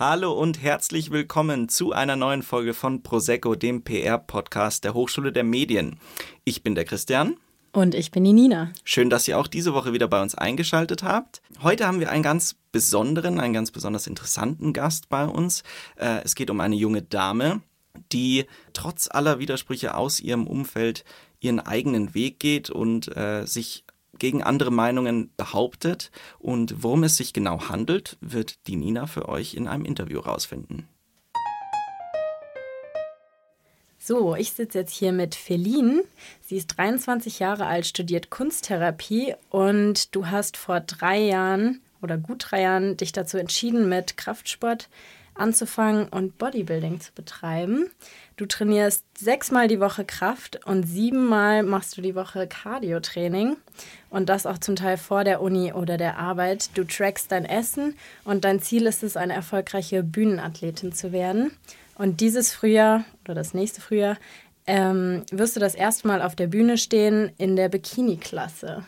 Hallo und herzlich willkommen zu einer neuen Folge von Prosecco, dem PR-Podcast der Hochschule der Medien. Ich bin der Christian. Und ich bin die Nina. Schön, dass ihr auch diese Woche wieder bei uns eingeschaltet habt. Heute haben wir einen ganz besonderen, einen ganz besonders interessanten Gast bei uns. Äh, es geht um eine junge Dame, die trotz aller Widersprüche aus ihrem Umfeld ihren eigenen Weg geht und äh, sich gegen andere Meinungen behauptet. Und worum es sich genau handelt, wird die Nina für euch in einem Interview rausfinden. So, ich sitze jetzt hier mit Feline. Sie ist 23 Jahre alt, studiert Kunsttherapie und du hast vor drei Jahren oder gut drei Jahren dich dazu entschieden, mit Kraftsport anzufangen und Bodybuilding zu betreiben. Du trainierst sechsmal die Woche Kraft und siebenmal machst du die Woche Cardio-Training und das auch zum Teil vor der Uni oder der Arbeit. Du trackst dein Essen und dein Ziel ist es, eine erfolgreiche Bühnenathletin zu werden. Und dieses Frühjahr oder das nächste Frühjahr ähm, wirst du das erste Mal auf der Bühne stehen in der Bikini-Klasse.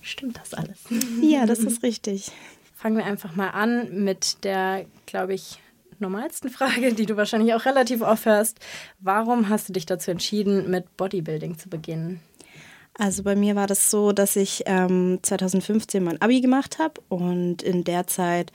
Stimmt das alles? Ja, das ist richtig. Fangen wir einfach mal an mit der, glaube ich, normalsten Frage, die du wahrscheinlich auch relativ oft hörst. Warum hast du dich dazu entschieden, mit Bodybuilding zu beginnen? Also bei mir war das so, dass ich ähm, 2015 mein Abi gemacht habe und in der Zeit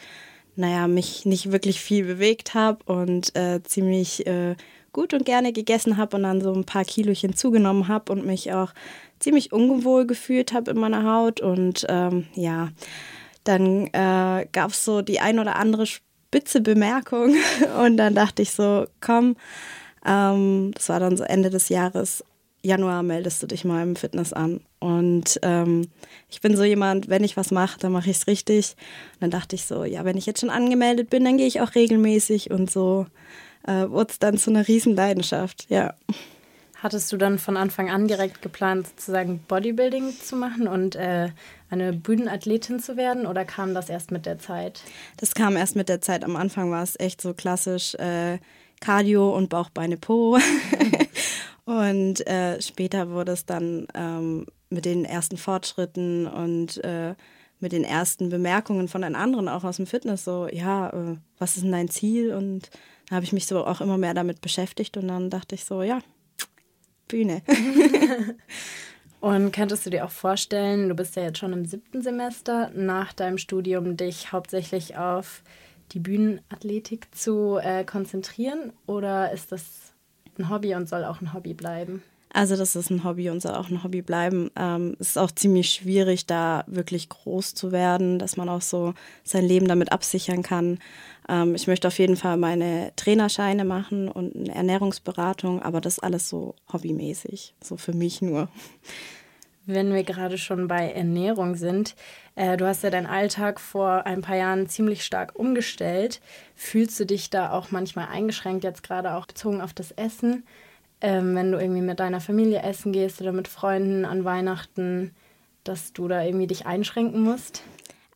naja, mich nicht wirklich viel bewegt habe und äh, ziemlich äh, gut und gerne gegessen habe und dann so ein paar Kilochen zugenommen habe und mich auch ziemlich ungewohl gefühlt habe in meiner Haut. Und ähm, ja, dann äh, gab es so die ein oder andere spitze Bemerkung und dann dachte ich so, komm, ähm, das war dann so Ende des Jahres, Januar meldest du dich mal im Fitness an. Und ähm, ich bin so jemand, wenn ich was mache, dann mache ich es richtig. Und dann dachte ich so, ja, wenn ich jetzt schon angemeldet bin, dann gehe ich auch regelmäßig und so äh, wurde es dann zu einer Riesenleidenschaft, ja. Hattest du dann von Anfang an direkt geplant, sozusagen Bodybuilding zu machen und äh, eine Bühnenathletin zu werden oder kam das erst mit der Zeit? Das kam erst mit der Zeit. Am Anfang war es echt so klassisch äh, Cardio und Bauch, Beine, Po. Und äh, später wurde es dann ähm, mit den ersten Fortschritten und äh, mit den ersten Bemerkungen von den anderen auch aus dem Fitness so, ja, äh, was ist denn dein Ziel? Und da habe ich mich so auch immer mehr damit beschäftigt und dann dachte ich so, ja, Bühne. und könntest du dir auch vorstellen, du bist ja jetzt schon im siebten Semester, nach deinem Studium dich hauptsächlich auf die Bühnenathletik zu äh, konzentrieren oder ist das ein Hobby und soll auch ein Hobby bleiben. Also das ist ein Hobby und soll auch ein Hobby bleiben. Ähm, es ist auch ziemlich schwierig, da wirklich groß zu werden, dass man auch so sein Leben damit absichern kann. Ähm, ich möchte auf jeden Fall meine Trainerscheine machen und eine Ernährungsberatung, aber das alles so hobbymäßig, so für mich nur. Wenn wir gerade schon bei Ernährung sind, äh, du hast ja deinen Alltag vor ein paar Jahren ziemlich stark umgestellt. Fühlst du dich da auch manchmal eingeschränkt, jetzt gerade auch bezogen auf das Essen? Ähm, wenn du irgendwie mit deiner Familie essen gehst oder mit Freunden an Weihnachten, dass du da irgendwie dich einschränken musst?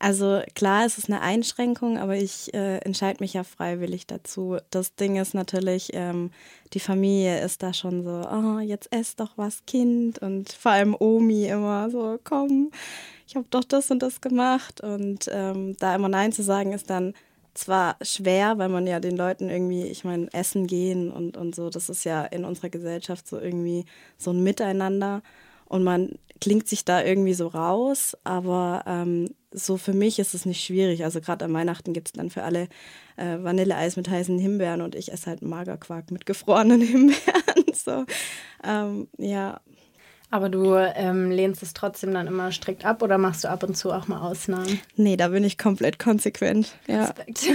Also klar, es ist eine Einschränkung, aber ich äh, entscheide mich ja freiwillig dazu. Das Ding ist natürlich, ähm, die Familie ist da schon so, oh, jetzt ess doch was, Kind. Und vor allem Omi immer so, komm, ich habe doch das und das gemacht. Und ähm, da immer Nein zu sagen, ist dann zwar schwer, weil man ja den Leuten irgendwie, ich meine, essen gehen und, und so, das ist ja in unserer Gesellschaft so irgendwie so ein Miteinander. Und man klingt sich da irgendwie so raus, aber ähm, so für mich ist es nicht schwierig. Also gerade an Weihnachten gibt es dann für alle äh, Vanilleeis mit heißen Himbeeren und ich esse halt Magerquark mit gefrorenen Himbeeren. so, ähm, ja. Aber du ähm, lehnst es trotzdem dann immer strikt ab oder machst du ab und zu auch mal Ausnahmen? Nee, da bin ich komplett konsequent. Ja. Respekt.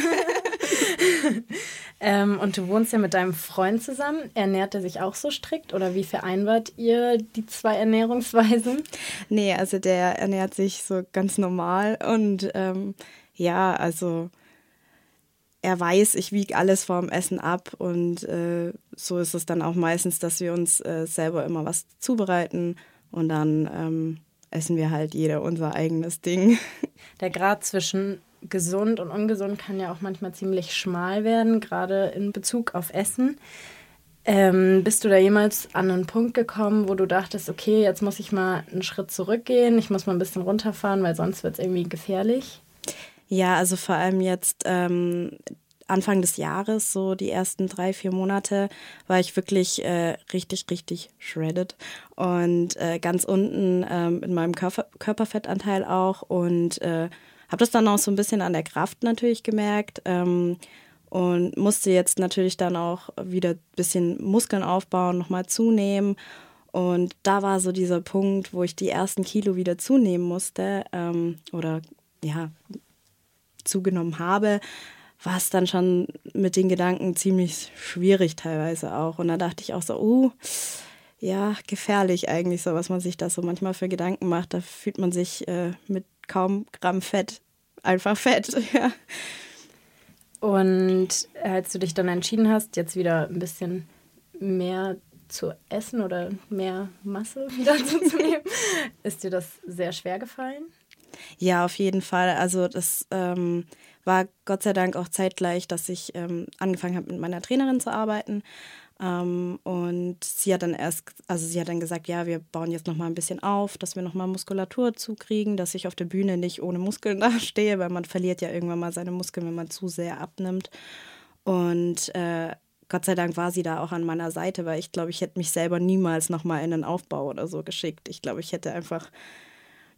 ähm, und du wohnst ja mit deinem Freund zusammen. Ernährt er sich auch so strikt oder wie vereinbart ihr die zwei Ernährungsweisen? Nee, also der ernährt sich so ganz normal und ähm, ja, also er weiß, ich wiege alles vorm Essen ab und äh, so ist es dann auch meistens, dass wir uns äh, selber immer was zubereiten und dann ähm, essen wir halt jeder unser eigenes Ding. Der Grad zwischen gesund und ungesund kann ja auch manchmal ziemlich schmal werden, gerade in Bezug auf Essen. Ähm, bist du da jemals an einen Punkt gekommen, wo du dachtest, okay, jetzt muss ich mal einen Schritt zurückgehen, ich muss mal ein bisschen runterfahren, weil sonst wird es irgendwie gefährlich? Ja, also vor allem jetzt, ähm, Anfang des Jahres, so die ersten drei, vier Monate, war ich wirklich äh, richtig, richtig shredded und äh, ganz unten ähm, in meinem Körper Körperfettanteil auch und äh, habe das dann auch so ein bisschen an der Kraft natürlich gemerkt. Ähm, und musste jetzt natürlich dann auch wieder ein bisschen Muskeln aufbauen, nochmal zunehmen. Und da war so dieser Punkt, wo ich die ersten Kilo wieder zunehmen musste ähm, oder ja, zugenommen habe, war es dann schon mit den Gedanken ziemlich schwierig teilweise auch. Und da dachte ich auch so, uh, ja, gefährlich eigentlich so, was man sich da so manchmal für Gedanken macht. Da fühlt man sich äh, mit kaum Gramm Fett einfach fett, ja. Und als du dich dann entschieden hast, jetzt wieder ein bisschen mehr zu essen oder mehr Masse wieder zuzunehmen, ist dir das sehr schwer gefallen? Ja, auf jeden Fall. Also das ähm, war Gott sei Dank auch zeitgleich, dass ich ähm, angefangen habe, mit meiner Trainerin zu arbeiten. Ähm, und sie hat dann erst, also sie hat dann gesagt, ja, wir bauen jetzt noch mal ein bisschen auf, dass wir noch mal Muskulatur zukriegen, dass ich auf der Bühne nicht ohne Muskeln dastehe, weil man verliert ja irgendwann mal seine Muskeln, wenn man zu sehr abnimmt. Und äh, Gott sei Dank war sie da auch an meiner Seite, weil ich glaube, ich hätte mich selber niemals noch mal in einen Aufbau oder so geschickt. Ich glaube, ich hätte einfach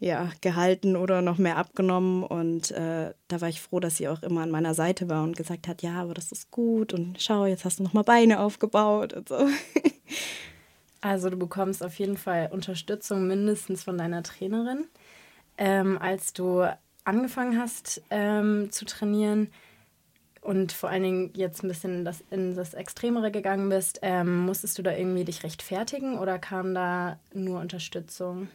ja, gehalten oder noch mehr abgenommen. Und äh, da war ich froh, dass sie auch immer an meiner Seite war und gesagt hat, ja, aber das ist gut und schau, jetzt hast du noch mal Beine aufgebaut und so. Also du bekommst auf jeden Fall Unterstützung mindestens von deiner Trainerin. Ähm, als du angefangen hast ähm, zu trainieren und vor allen Dingen jetzt ein bisschen in das, in das Extremere gegangen bist, ähm, musstest du da irgendwie dich rechtfertigen oder kam da nur Unterstützung?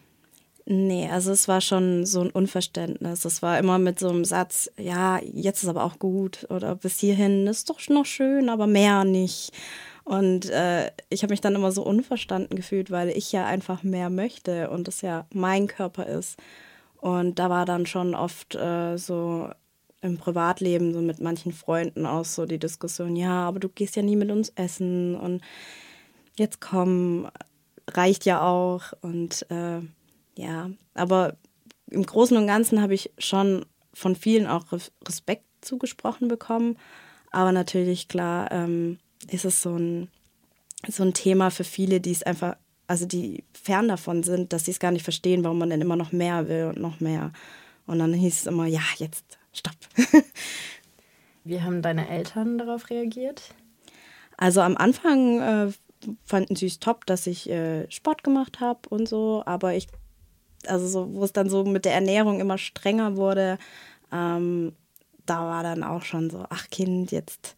Nee, also es war schon so ein Unverständnis. Es war immer mit so einem Satz, ja, jetzt ist aber auch gut oder bis hierhin ist doch noch schön, aber mehr nicht. Und äh, ich habe mich dann immer so unverstanden gefühlt, weil ich ja einfach mehr möchte und es ja mein Körper ist. Und da war dann schon oft äh, so im Privatleben, so mit manchen Freunden auch so die Diskussion, ja, aber du gehst ja nie mit uns essen und jetzt komm, reicht ja auch. Und äh, ja, aber im Großen und Ganzen habe ich schon von vielen auch Respekt zugesprochen bekommen. Aber natürlich, klar, ähm, ist es so ein, so ein Thema für viele, die es einfach, also die fern davon sind, dass sie es gar nicht verstehen, warum man denn immer noch mehr will und noch mehr. Und dann hieß es immer, ja, jetzt, stopp. Wie haben deine Eltern darauf reagiert? Also am Anfang äh, fanden sie es top, dass ich äh, Sport gemacht habe und so, aber ich also so, wo es dann so mit der Ernährung immer strenger wurde, ähm, da war dann auch schon so, ach Kind, jetzt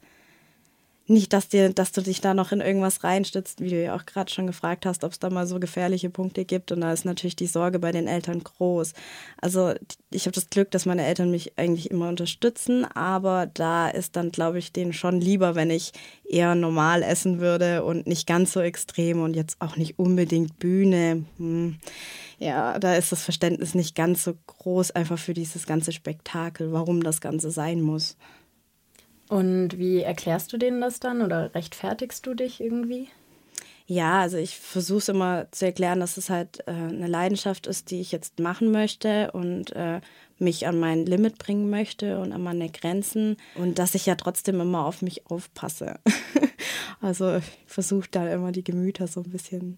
nicht, dass, dir, dass du dich da noch in irgendwas reinstützt, wie du ja auch gerade schon gefragt hast, ob es da mal so gefährliche Punkte gibt. Und da ist natürlich die Sorge bei den Eltern groß. Also ich habe das Glück, dass meine Eltern mich eigentlich immer unterstützen, aber da ist dann, glaube ich, denen schon lieber, wenn ich eher normal essen würde und nicht ganz so extrem und jetzt auch nicht unbedingt Bühne. Hm. Ja, da ist das Verständnis nicht ganz so groß, einfach für dieses ganze Spektakel, warum das Ganze sein muss. Und wie erklärst du denen das dann oder rechtfertigst du dich irgendwie? Ja, also ich versuche es immer zu erklären, dass es halt äh, eine Leidenschaft ist, die ich jetzt machen möchte und äh, mich an mein Limit bringen möchte und an meine Grenzen und dass ich ja trotzdem immer auf mich aufpasse. also ich versuche da immer die Gemüter so ein bisschen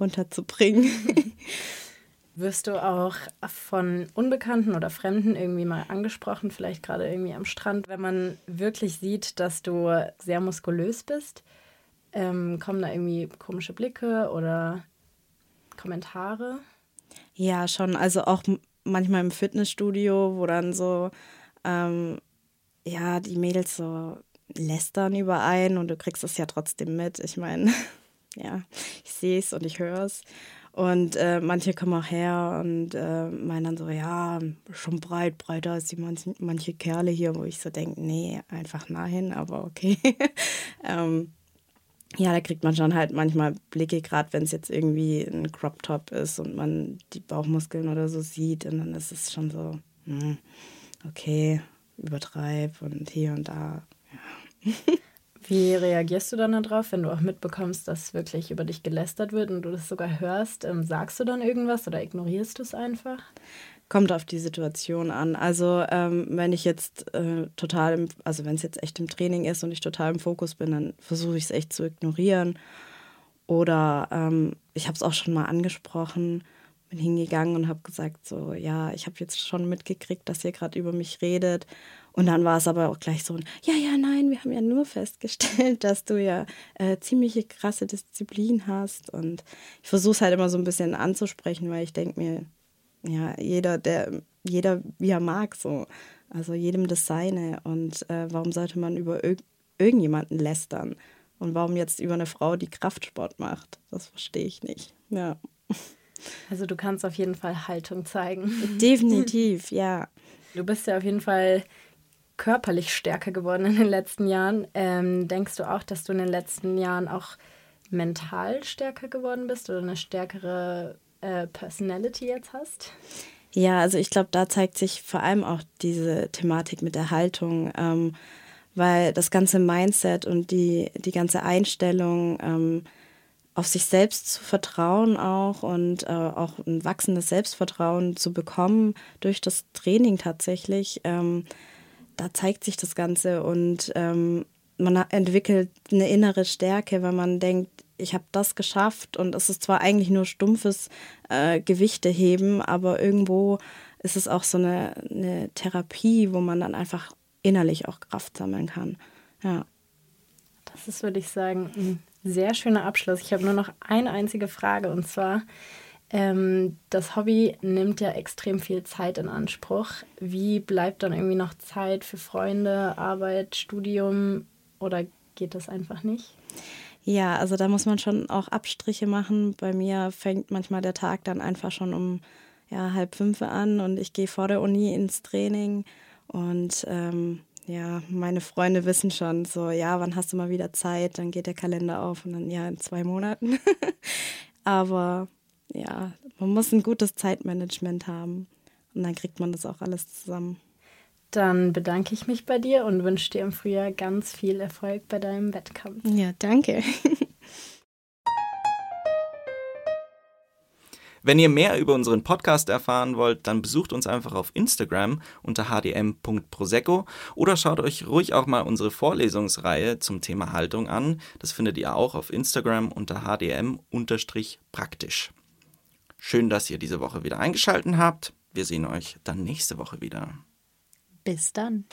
runterzubringen. Wirst du auch von Unbekannten oder Fremden irgendwie mal angesprochen, vielleicht gerade irgendwie am Strand, wenn man wirklich sieht, dass du sehr muskulös bist? Ähm, kommen da irgendwie komische Blicke oder Kommentare? Ja, schon. Also auch manchmal im Fitnessstudio, wo dann so, ähm, ja, die Mädels so lästern überein und du kriegst es ja trotzdem mit. Ich meine, ja, ich sehe es und ich höre es. Und äh, manche kommen auch her und äh, meinen dann so, ja, schon breit, breiter als die manche, manche Kerle hier, wo ich so denke, nee, einfach nein, aber okay. ähm, ja, da kriegt man schon halt manchmal Blicke, gerade wenn es jetzt irgendwie ein Crop Top ist und man die Bauchmuskeln oder so sieht. Und dann ist es schon so, hm, okay, übertreib und hier und da. Ja. Wie reagierst du dann darauf, wenn du auch mitbekommst, dass wirklich über dich gelästert wird und du das sogar hörst? Ähm, sagst du dann irgendwas oder ignorierst du es einfach? kommt auf die Situation an. Also ähm, wenn ich jetzt äh, total, im, also wenn es jetzt echt im Training ist und ich total im Fokus bin, dann versuche ich es echt zu ignorieren. Oder ähm, ich habe es auch schon mal angesprochen, bin hingegangen und habe gesagt, so, ja, ich habe jetzt schon mitgekriegt, dass ihr gerade über mich redet. Und dann war es aber auch gleich so, ja, ja, nein, wir haben ja nur festgestellt, dass du ja äh, ziemliche krasse Disziplin hast. Und ich versuche es halt immer so ein bisschen anzusprechen, weil ich denke mir, ja, jeder, der, jeder wie er mag, so. Also jedem das seine. Und äh, warum sollte man über irg irgendjemanden lästern? Und warum jetzt über eine Frau, die Kraftsport macht? Das verstehe ich nicht. Ja. Also du kannst auf jeden Fall Haltung zeigen. Definitiv, ja. Du bist ja auf jeden Fall körperlich stärker geworden in den letzten Jahren. Ähm, denkst du auch, dass du in den letzten Jahren auch mental stärker geworden bist oder eine stärkere äh, Personality jetzt hast? Ja, also ich glaube, da zeigt sich vor allem auch diese Thematik mit der Haltung, ähm, weil das ganze Mindset und die, die ganze Einstellung, ähm, auf sich selbst zu vertrauen auch und äh, auch ein wachsendes Selbstvertrauen zu bekommen durch das Training tatsächlich, ähm, da zeigt sich das Ganze und ähm, man entwickelt eine innere Stärke, weil man denkt, ich habe das geschafft und es ist zwar eigentlich nur stumpfes äh, Gewichte heben, aber irgendwo ist es auch so eine, eine Therapie, wo man dann einfach innerlich auch Kraft sammeln kann. Ja. Das ist, würde ich sagen, ein sehr schöner Abschluss. Ich habe nur noch eine einzige Frage und zwar, ähm, das Hobby nimmt ja extrem viel Zeit in Anspruch. Wie bleibt dann irgendwie noch Zeit für Freunde, Arbeit, Studium oder geht das einfach nicht? Ja, also da muss man schon auch Abstriche machen. Bei mir fängt manchmal der Tag dann einfach schon um ja, halb fünf an und ich gehe vor der Uni ins Training und ähm, ja, meine Freunde wissen schon so, ja, wann hast du mal wieder Zeit? Dann geht der Kalender auf und dann ja, in zwei Monaten. Aber ja, man muss ein gutes Zeitmanagement haben und dann kriegt man das auch alles zusammen. Dann bedanke ich mich bei dir und wünsche dir im Frühjahr ganz viel Erfolg bei deinem Wettkampf. Ja, danke. Wenn ihr mehr über unseren Podcast erfahren wollt, dann besucht uns einfach auf Instagram unter hdm.prosecco oder schaut euch ruhig auch mal unsere Vorlesungsreihe zum Thema Haltung an. Das findet ihr auch auf Instagram unter hdm-praktisch. Schön, dass ihr diese Woche wieder eingeschaltet habt. Wir sehen euch dann nächste Woche wieder. Bis dann.